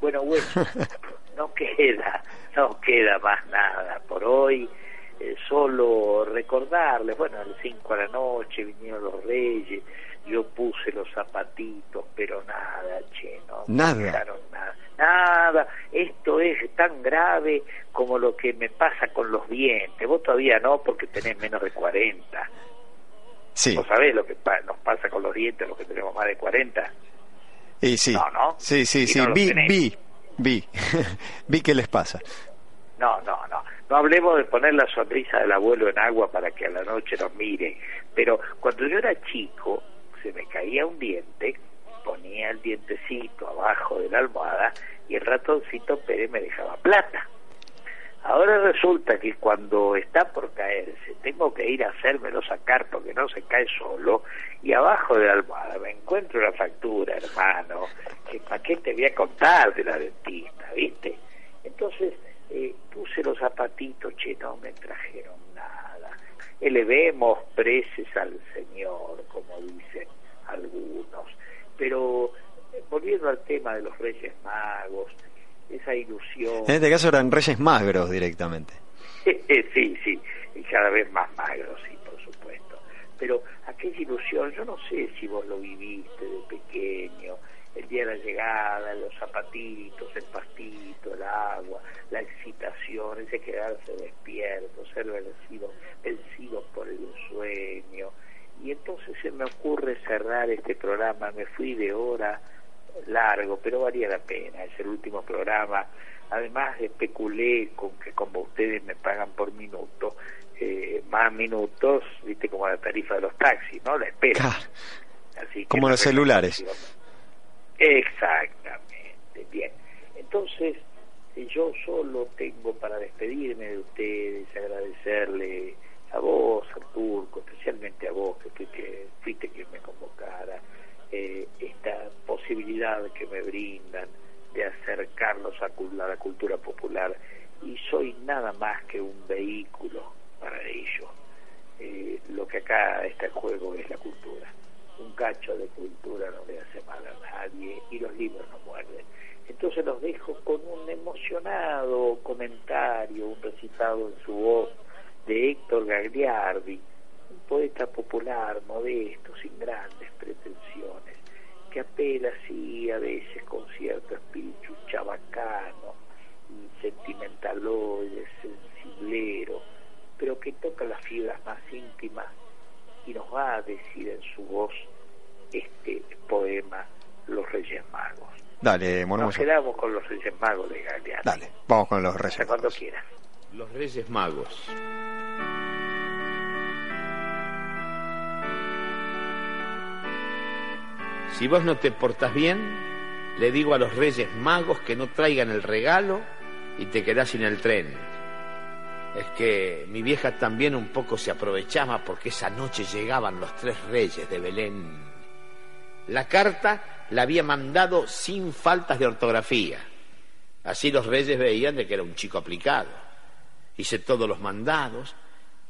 Bueno, bueno, no queda, no queda más nada por hoy. Eh, solo recordarles, bueno, a las 5 de la noche vinieron los reyes, yo puse los zapatitos, pero nada, che, no Nada. dejaron nada. Nada, esto es tan grave como lo que me pasa con los dientes. Vos todavía no, porque tenés menos de 40. Sí, ¿Vos sabés lo que pa- nos pasa con los dientes, los que tenemos más de 40? Y sí. No, no. Sí, sí, Y sí. no vi, vi, vi. vi qué les pasa. No, no, no. No hablemos de poner la sonrisa del abuelo en agua para que a la noche nos mire. Pero cuando yo era chico, se me caía un diente, ponía el dientecito abajo de la almohada y el ratoncito Pérez me dejaba plata. Ahora resulta que cuando está por caerse, tengo que ir a hacérmelo sacar porque no se cae solo, y abajo de la almohada me encuentro una factura, hermano, que para qué te voy a contar de la dentista, ¿viste? Entonces eh, puse los zapatitos, che, no me trajeron nada. Elevemos preces al Señor, como dicen algunos. Pero eh, volviendo al tema de los Reyes Magos, esa ilusión. En este caso eran reyes magros directamente. sí, sí, y cada vez más magro, sí, por supuesto. Pero aquella ilusión, yo no sé si vos lo viviste de pequeño, el día de la llegada, los zapatitos, el pastito, el agua, la excitación, ese quedarse despierto, ser vencido, vencido por el sueño. Y entonces se me ocurre cerrar este programa, me fui de hora largo, pero valía la pena, es el último programa. Además especulé con que como ustedes me pagan por minuto, eh, más minutos, viste como la tarifa de los taxis, ¿no? La espera. Claro. Así que Como los es celulares. Exactamente, bien. Entonces, eh, yo solo tengo para despedirme de ustedes, agradecerle a vos, al turco, especialmente a vos, que fuiste, fuiste quien me convocara, eh, esta posibilidad que me brindan de acercarlos a, a la cultura popular y soy nada más que un vehículo para ello. Eh, lo que acá está en juego es la cultura. Un cacho de cultura no le hace mal a nadie y los libros no muerden. Entonces los dejo con un emocionado comentario, un recitado en su voz de Héctor Gagliardi, un poeta popular, modesto, sin grandes que apela así a veces con cierto espíritu chabacano y sentimentaloide, sensiblero, pero que toca las fibras más íntimas y nos va a decir en su voz este poema Los Reyes Magos. Dale, Nos quedamos con los Reyes Magos de Galeano. Dale, vamos con los Hasta reyes cuando magos. quieras. Los Reyes Magos. Si vos no te portás bien, le digo a los Reyes Magos que no traigan el regalo y te quedás sin el tren. Es que mi vieja también un poco se aprovechaba porque esa noche llegaban los tres reyes de Belén. La carta la había mandado sin faltas de ortografía. Así los reyes veían de que era un chico aplicado. Hice todos los mandados,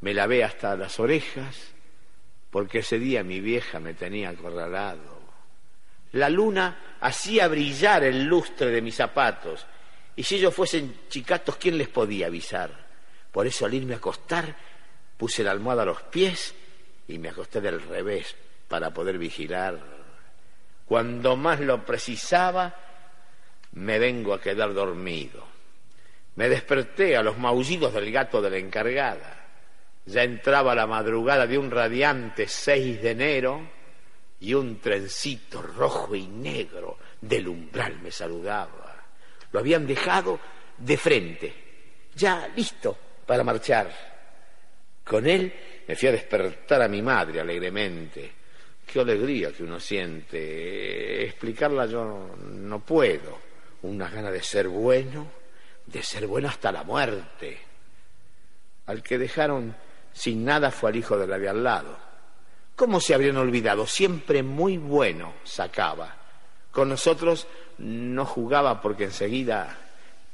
me lavé hasta las orejas, porque ese día mi vieja me tenía acorralado. La luna hacía brillar el lustre de mis zapatos, y si ellos fuesen chicatos, ¿quién les podía avisar? Por eso al irme a acostar, puse la almohada a los pies y me acosté del revés para poder vigilar. Cuando más lo precisaba, me vengo a quedar dormido. Me desperté a los maullidos del gato de la encargada. Ya entraba la madrugada de un radiante 6 de enero y un trencito rojo y negro del umbral me saludaba. Lo habían dejado de frente, ya listo para marchar. Con él me fui a despertar a mi madre alegremente. Qué alegría que uno siente. Explicarla yo no puedo. Unas ganas de ser bueno, de ser bueno hasta la muerte. Al que dejaron sin nada fue al hijo de la al lado. ¿Cómo se habrían olvidado? Siempre muy bueno sacaba. Con nosotros no jugaba porque enseguida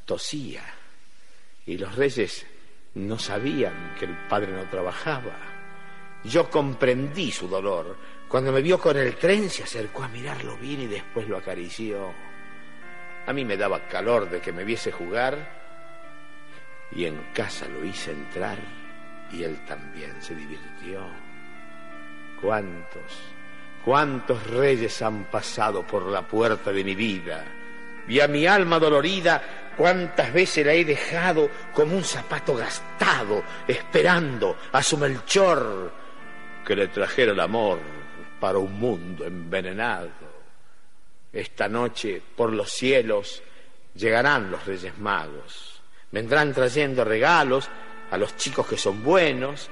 tosía. Y los reyes no sabían que el padre no trabajaba. Yo comprendí su dolor. Cuando me vio con el tren se acercó a mirarlo bien y después lo acarició. A mí me daba calor de que me viese jugar y en casa lo hice entrar y él también se divirtió. ¿Cuántos, cuántos reyes han pasado por la puerta de mi vida? Y a mi alma dolorida, cuántas veces la he dejado como un zapato gastado, esperando a su Melchor que le trajera el amor para un mundo envenenado. Esta noche, por los cielos, llegarán los Reyes Magos. Vendrán trayendo regalos a los chicos que son buenos,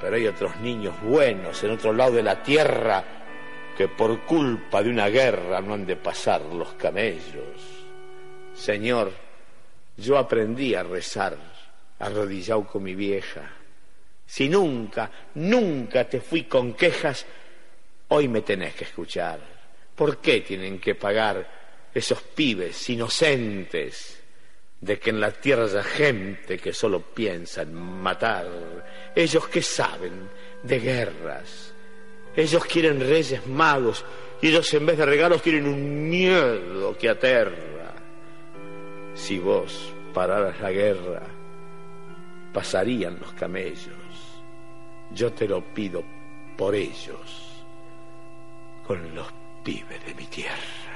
pero hay otros niños buenos en otro lado de la tierra que por culpa de una guerra no han de pasar los camellos. Señor, yo aprendí a rezar arrodillado con mi vieja. Si nunca, nunca te fui con quejas, hoy me tenés que escuchar. ¿Por qué tienen que pagar esos pibes inocentes de que en la tierra haya gente que solo piensa en matar? Ellos que saben de guerras. Ellos quieren reyes magos y ellos en vez de regalos quieren un miedo que aterra. Si vos pararas la guerra, pasarían los camellos. Yo te lo pido por ellos, con los pibes de mi tierra.